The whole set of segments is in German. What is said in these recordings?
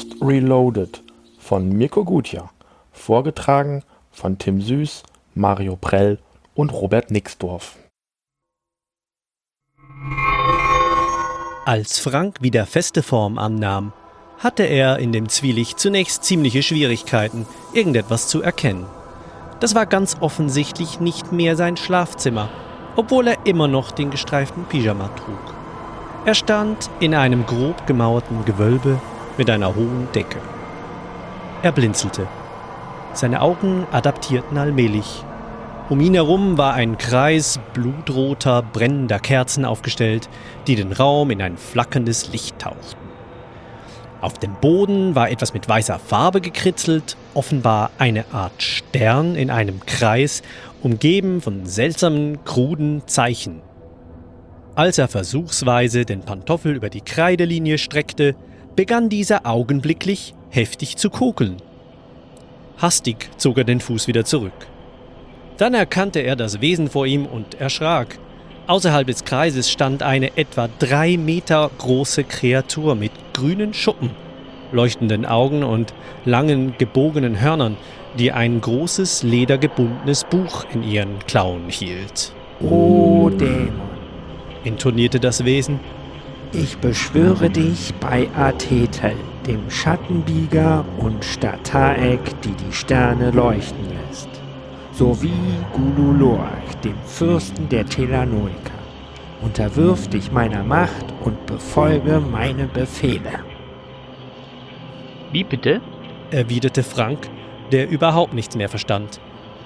Faust Reloaded von Mirko Gutjahr. Vorgetragen von Tim Süß, Mario Prell und Robert Nixdorf. Als Frank wieder feste Form annahm, hatte er in dem Zwielicht zunächst ziemliche Schwierigkeiten, irgendetwas zu erkennen. Das war ganz offensichtlich nicht mehr sein Schlafzimmer, obwohl er immer noch den gestreiften Pyjama trug. Er stand in einem grob gemauerten Gewölbe mit einer hohen Decke. Er blinzelte. Seine Augen adaptierten allmählich. Um ihn herum war ein Kreis blutroter, brennender Kerzen aufgestellt, die den Raum in ein flackerndes Licht tauchten. Auf dem Boden war etwas mit weißer Farbe gekritzelt, offenbar eine Art Stern in einem Kreis, umgeben von seltsamen, kruden Zeichen. Als er versuchsweise den Pantoffel über die Kreidelinie streckte, begann dieser augenblicklich heftig zu kokeln. Hastig zog er den Fuß wieder zurück. Dann erkannte er das Wesen vor ihm und erschrak. Außerhalb des Kreises stand eine etwa drei Meter große Kreatur mit grünen Schuppen, leuchtenden Augen und langen gebogenen Hörnern, die ein großes ledergebundenes Buch in ihren Klauen hielt. O Dämon, intonierte das Wesen. Ich beschwöre dich bei Athetel, dem Schattenbieger und Stataek, die die Sterne leuchten lässt, sowie Gululork, dem Fürsten der Telanoiker. Unterwirf dich meiner Macht und befolge meine Befehle. Wie bitte? erwiderte Frank, der überhaupt nichts mehr verstand.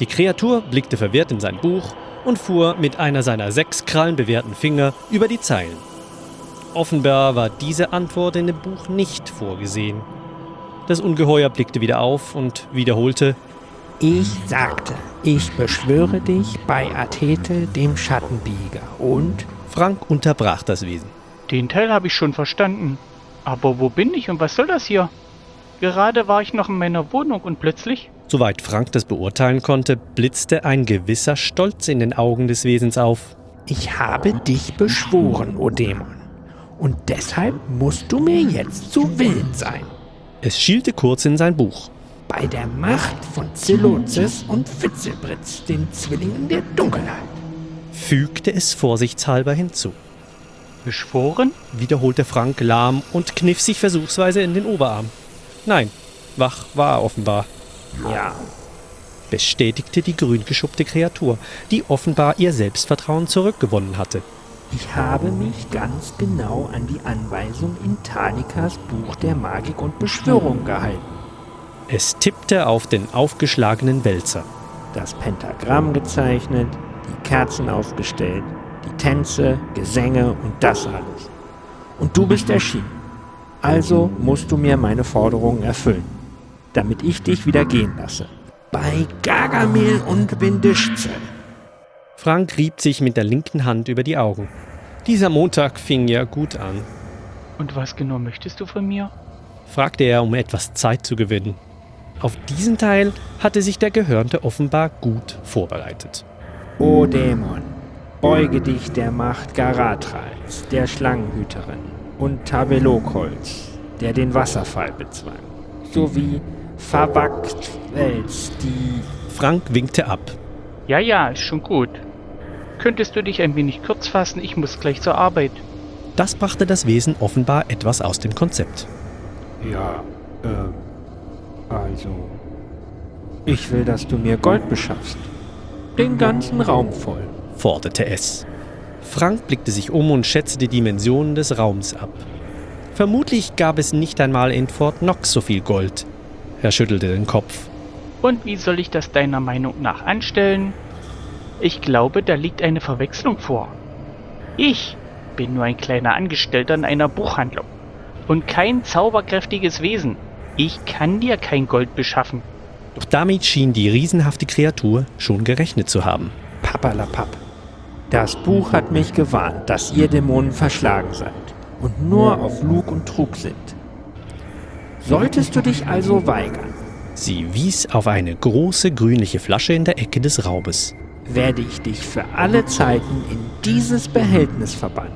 Die Kreatur blickte verwirrt in sein Buch und fuhr mit einer seiner sechs krallenbewehrten Finger über die Zeilen. Offenbar war diese Antwort in dem Buch nicht vorgesehen. Das Ungeheuer blickte wieder auf und wiederholte Ich sagte, ich beschwöre dich bei Athete, dem Schattenbieger, und Frank unterbrach das Wesen. Den Teil habe ich schon verstanden. Aber wo bin ich und was soll das hier? Gerade war ich noch in meiner Wohnung und plötzlich. Soweit Frank das beurteilen konnte, blitzte ein gewisser Stolz in den Augen des Wesens auf. ich habe dich beschworen, o Dämon. Und deshalb musst du mir jetzt zu Willen sein. Es schielte kurz in sein Buch. Bei der Macht von Zelozis und Witzelbritz, den Zwillingen der Dunkelheit. Fügte es vorsichtshalber hinzu. Beschworen? Wiederholte Frank lahm und kniff sich versuchsweise in den Oberarm. Nein, wach war er offenbar, Ja, bestätigte die grüngeschuppte Kreatur, die offenbar ihr Selbstvertrauen zurückgewonnen hatte. Ich habe mich ganz genau an die Anweisung in Talikas Buch der Magik und Beschwörung gehalten. Es tippte auf den aufgeschlagenen Wälzer. Das Pentagramm gezeichnet, die Kerzen aufgestellt, die Tänze, Gesänge und das alles. Und du bist erschienen. Also musst du mir meine Forderungen erfüllen, damit ich dich wieder gehen lasse. Bei Gargamel und Bindischzel. Frank rieb sich mit der linken Hand über die Augen. Dieser Montag fing ja gut an, Und was genau möchtest du von mir? fragte er, um etwas Zeit zu gewinnen. Auf diesen Teil hatte sich der Gehörnte offenbar gut vorbereitet. O Dämon, beuge dich der Macht Garatrals, der Schlangenhüterin, und Tabelokholz, der den Wasserfall bezwang, sowie Verwachswels, die Frank winkte ab. Ja, ja, ist schon gut. Könntest du dich ein wenig kurz fassen? Ich muss gleich zur Arbeit. Das brachte das Wesen offenbar etwas aus dem Konzept. Ja, ähm, also. Ich will, dass du mir Gold beschaffst. Den ganzen Raum voll. forderte es. Frank blickte sich um und schätzte die Dimensionen des Raums ab. Vermutlich gab es nicht einmal in Fort Knox so viel Gold. Er schüttelte den Kopf. Und wie soll ich das deiner Meinung nach anstellen? Ich glaube, da liegt eine Verwechslung vor. Ich bin nur ein kleiner Angestellter in einer Buchhandlung und kein zauberkräftiges Wesen. Ich kann dir kein Gold beschaffen. Doch damit schien die riesenhafte Kreatur schon gerechnet zu haben. Pappalapapp. Das Buch hat mich gewarnt, dass ihr Dämonen verschlagen seid und nur auf Lug und Trug sind. Solltest du dich also weigern, Sie wies auf eine große grünliche Flasche in der Ecke des Raubes. Werde ich dich für alle Zeiten in dieses Behältnis verbannen.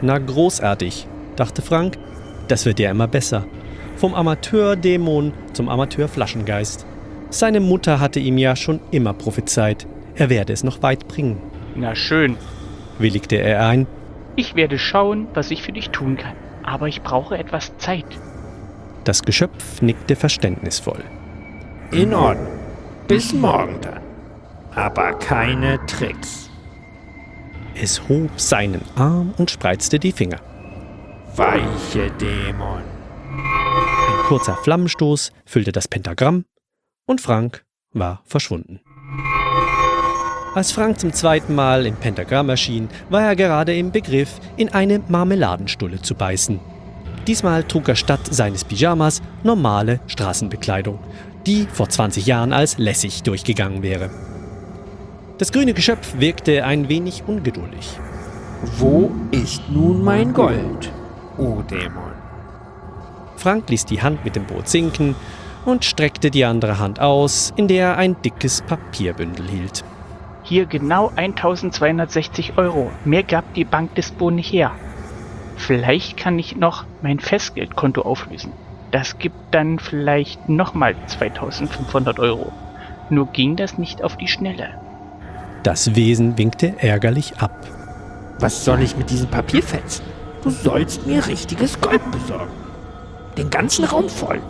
Na großartig, dachte Frank. Das wird ja immer besser. Vom Amateurdämon zum Amateurflaschengeist. Seine Mutter hatte ihm ja schon immer prophezeit, er werde es noch weit bringen. Na schön. Willigte er ein. Ich werde schauen, was ich für dich tun kann. Aber ich brauche etwas Zeit. Das Geschöpf nickte verständnisvoll. In Ordnung. Bis morgen dann. Aber keine Tricks. Es hob seinen Arm und spreizte die Finger. Weiche Dämon. Ein kurzer Flammenstoß füllte das Pentagramm und Frank war verschwunden. Als Frank zum zweiten Mal im Pentagramm erschien, war er gerade im Begriff, in eine Marmeladenstulle zu beißen. Diesmal trug er statt seines Pyjamas normale Straßenbekleidung, die vor 20 Jahren als lässig durchgegangen wäre. Das grüne Geschöpf wirkte ein wenig ungeduldig. Wo ist nun mein Gold, o Dämon? Frank ließ die Hand mit dem Boot sinken und streckte die andere Hand aus, in der er ein dickes Papierbündel hielt. Hier genau 1260 Euro. Mehr gab die Bank Dispo nicht her. Vielleicht kann ich noch mein Festgeldkonto auflösen. Das gibt dann vielleicht nochmal 2500 Euro. Nur ging das nicht auf die Schnelle. Das Wesen winkte ärgerlich ab. Was soll ich mit diesem Papierfetzen? Du sollst mir richtiges Gold besorgen. Den ganzen Raum voll.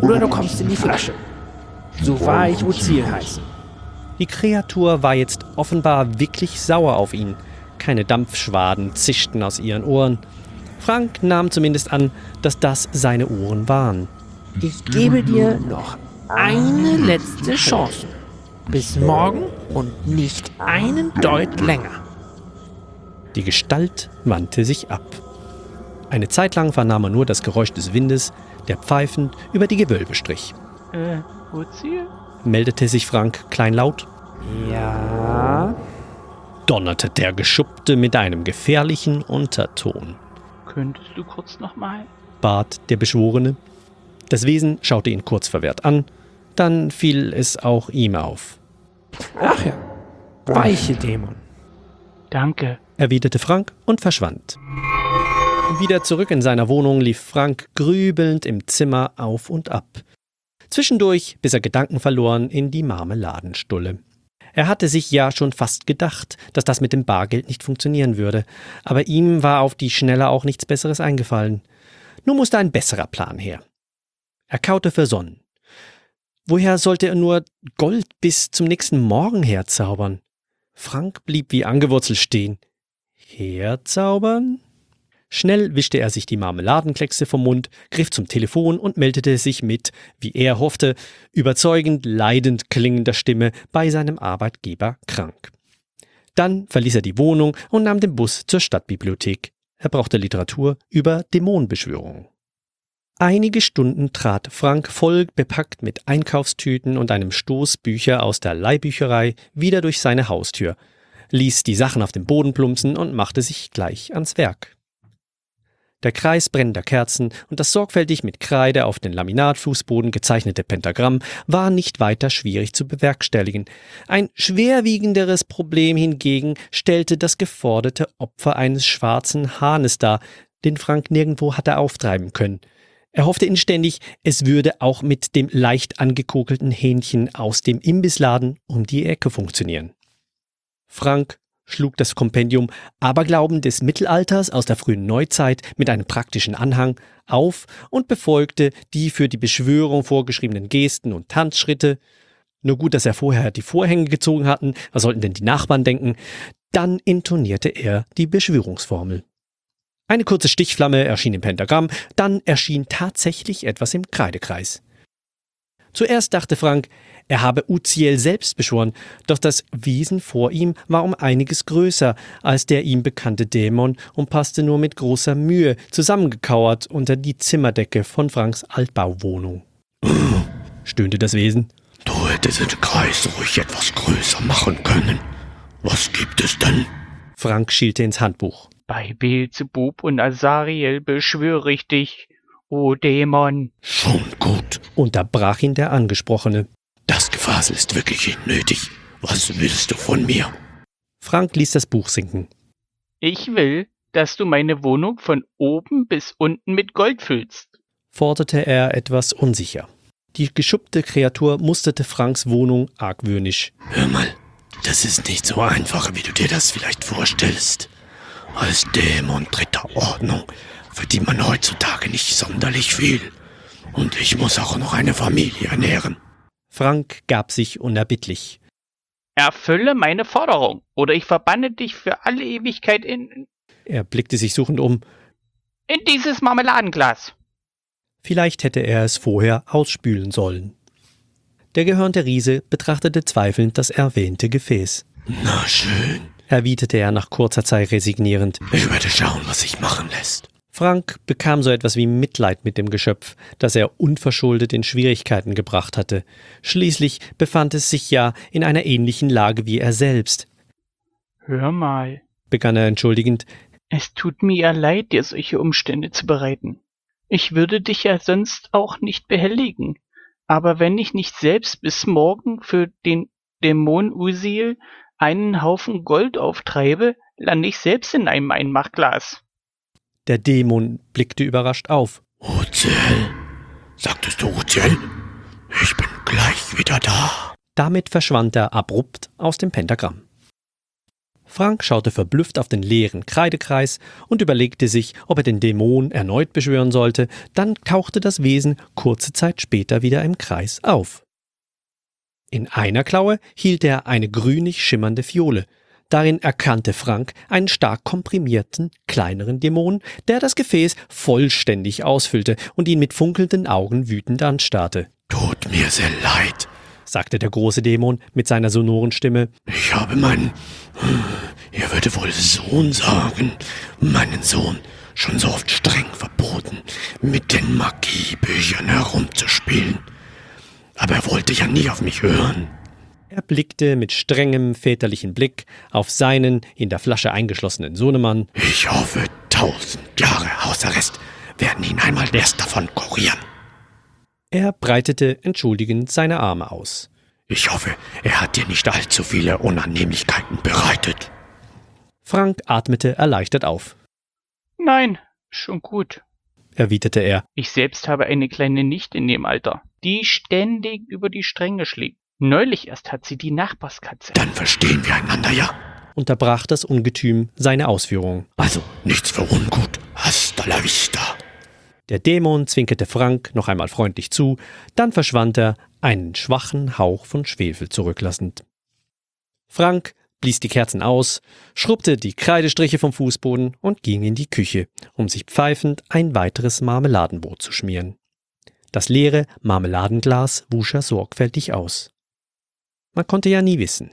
Oder du kommst in die Flasche. So wahr ich Uzil heißen. Die Kreatur war jetzt offenbar wirklich sauer auf ihn. Keine Dampfschwaden zischten aus ihren Ohren. Frank nahm zumindest an, dass das seine Ohren waren. Ich gebe dir noch eine letzte Chance. Bis morgen und nicht einen Deut länger. Die Gestalt wandte sich ab. Eine Zeit lang vernahm er nur das Geräusch des Windes, der pfeifend über die Gewölbe strich. Äh, Uzil? Meldete sich Frank kleinlaut. Ja. Donnerte der Geschuppte mit einem gefährlichen Unterton. Könntest du kurz nochmal? bat der Beschworene. Das Wesen schaute ihn kurz verwehrt an, dann fiel es auch ihm auf. Ach ja. Weiche Dämon. Danke. erwiderte Frank und verschwand. Wieder zurück in seiner Wohnung lief Frank grübelnd im Zimmer auf und ab. Zwischendurch biss er Gedanken verloren in die Marmeladenstulle. Er hatte sich ja schon fast gedacht, dass das mit dem Bargeld nicht funktionieren würde, aber ihm war auf die Schnelle auch nichts Besseres eingefallen. Nun musste ein besserer Plan her. Er kaute versonnen. Woher sollte er nur Gold bis zum nächsten Morgen herzaubern? Frank blieb wie angewurzelt stehen. Herzaubern? Schnell wischte er sich die Marmeladenkleckse vom Mund, griff zum Telefon und meldete sich mit, wie er hoffte, überzeugend leidend klingender Stimme bei seinem Arbeitgeber krank. Dann verließ er die Wohnung und nahm den Bus zur Stadtbibliothek. Er brauchte Literatur über Dämonenbeschwörungen. Einige Stunden trat Frank voll bepackt mit Einkaufstüten und einem Stoß Bücher aus der Leihbücherei wieder durch seine Haustür, ließ die Sachen auf den Boden plumpsen und machte sich gleich ans Werk. Der Kreis brennender Kerzen und das sorgfältig mit Kreide auf den Laminatfußboden gezeichnete Pentagramm war nicht weiter schwierig zu bewerkstelligen. Ein schwerwiegenderes Problem hingegen stellte das geforderte Opfer eines schwarzen Hahnes dar, den Frank nirgendwo hatte auftreiben können. Er hoffte inständig, es würde auch mit dem leicht angekokelten Hähnchen aus dem Imbissladen um die Ecke funktionieren. Frank schlug das Kompendium Aberglauben des Mittelalters aus der frühen Neuzeit mit einem praktischen Anhang auf und befolgte die für die Beschwörung vorgeschriebenen Gesten und Tanzschritte. Nur gut, dass er vorher die Vorhänge gezogen hatten, was sollten denn die Nachbarn denken? Dann intonierte er die Beschwörungsformel. Eine kurze Stichflamme erschien im Pentagramm, dann erschien tatsächlich etwas im Kreidekreis. Zuerst dachte Frank, er habe Uziel selbst beschworen, doch das Wesen vor ihm war um einiges größer als der ihm bekannte Dämon und passte nur mit großer Mühe zusammengekauert unter die Zimmerdecke von Franks Altbauwohnung. stöhnte das Wesen. Du hättest den Kreis ruhig etwas größer machen können. Was gibt es denn? Frank schielte ins Handbuch. Bei Beelzebub und Azariel beschwöre ich dich, o Dämon. Schon gut. Unterbrach ihn der Angesprochene. Das Gefasel ist wirklich nicht nötig. Was willst du von mir? Frank ließ das Buch sinken. Ich will, dass du meine Wohnung von oben bis unten mit Gold füllst? forderte er etwas unsicher. Die geschuppte Kreatur musterte Franks Wohnung argwöhnisch. Hör mal, das ist nicht so einfach, wie du dir das vielleicht vorstellst. Als Dämon dritter Ordnung verdient man heutzutage nicht sonderlich viel. Und ich muss auch noch eine Familie ernähren. Frank gab sich unerbittlich. Erfülle meine Forderung, oder ich verbanne dich für alle Ewigkeit in, Er blickte sich suchend um. in dieses Marmeladenglas. Vielleicht hätte er es vorher ausspülen sollen. Der gehörnte Riese betrachtete zweifelnd das erwähnte Gefäß. Na schön. Erwiderte er nach kurzer Zeit resignierend. Ich werde schauen, was sich machen lässt. Frank bekam so etwas wie Mitleid mit dem Geschöpf, das er unverschuldet in Schwierigkeiten gebracht hatte. Schließlich befand es sich ja in einer ähnlichen Lage wie er selbst, Hör mal, begann er entschuldigend. es tut mir ja leid, dir solche Umstände zu bereiten. Ich würde dich ja sonst auch nicht behelligen. Aber wenn ich nicht selbst bis morgen für den Dämon Usil einen Haufen Gold auftreibe, lande ich selbst in einem Einmachglas. Der Dämon blickte überrascht auf. Uziel? Sagtest du Uziel? Ich bin gleich wieder da. Damit verschwand er abrupt aus dem Pentagramm. Frank schaute verblüfft auf den leeren Kreidekreis und überlegte sich, ob er den Dämon erneut beschwören sollte, dann tauchte das Wesen kurze Zeit später wieder im Kreis auf. In einer Klaue hielt er eine grünig schimmernde Fiole. Darin erkannte Frank einen stark komprimierten, kleineren Dämon, der das Gefäß vollständig ausfüllte und ihn mit funkelnden Augen wütend anstarrte. Tut mir sehr leid. sagte der große Dämon mit seiner sonoren Stimme. Ich habe meinen, ihr würdet wohl Sohn sagen, meinen Sohn schon so oft streng verboten, mit den Magiebüchern herumzuspielen. Aber er wollte ja nie auf mich hören. Er blickte mit strengem väterlichen Blick auf seinen in der Flasche eingeschlossenen Sohnemann. Ich hoffe, tausend Jahre Hausarrest werden ihn einmal erst davon kurieren. Er breitete entschuldigend seine Arme aus. Ich hoffe, er hat dir nicht allzu viele Unannehmlichkeiten bereitet. Frank atmete erleichtert auf, Nein, schon gut. Erwiderte er. Ich selbst habe eine kleine Nichte in dem Alter, die ständig über die Stränge schlägt. Neulich erst hat sie die Nachbarskatze. Dann verstehen wir einander ja. Unterbrach das Ungetüm seine Ausführungen. Also, nichts für ungut. Hasta la vista. Der Dämon zwinkerte Frank noch einmal freundlich zu, dann verschwand er, einen schwachen Hauch von Schwefel zurücklassend. Frank blies die Kerzen aus, schrubbte die Kreidestriche vom Fußboden und ging in die Küche, um sich pfeifend ein weiteres Marmeladenbrot zu schmieren. Das leere Marmeladenglas wusch er sorgfältig aus. Man konnte ja nie wissen.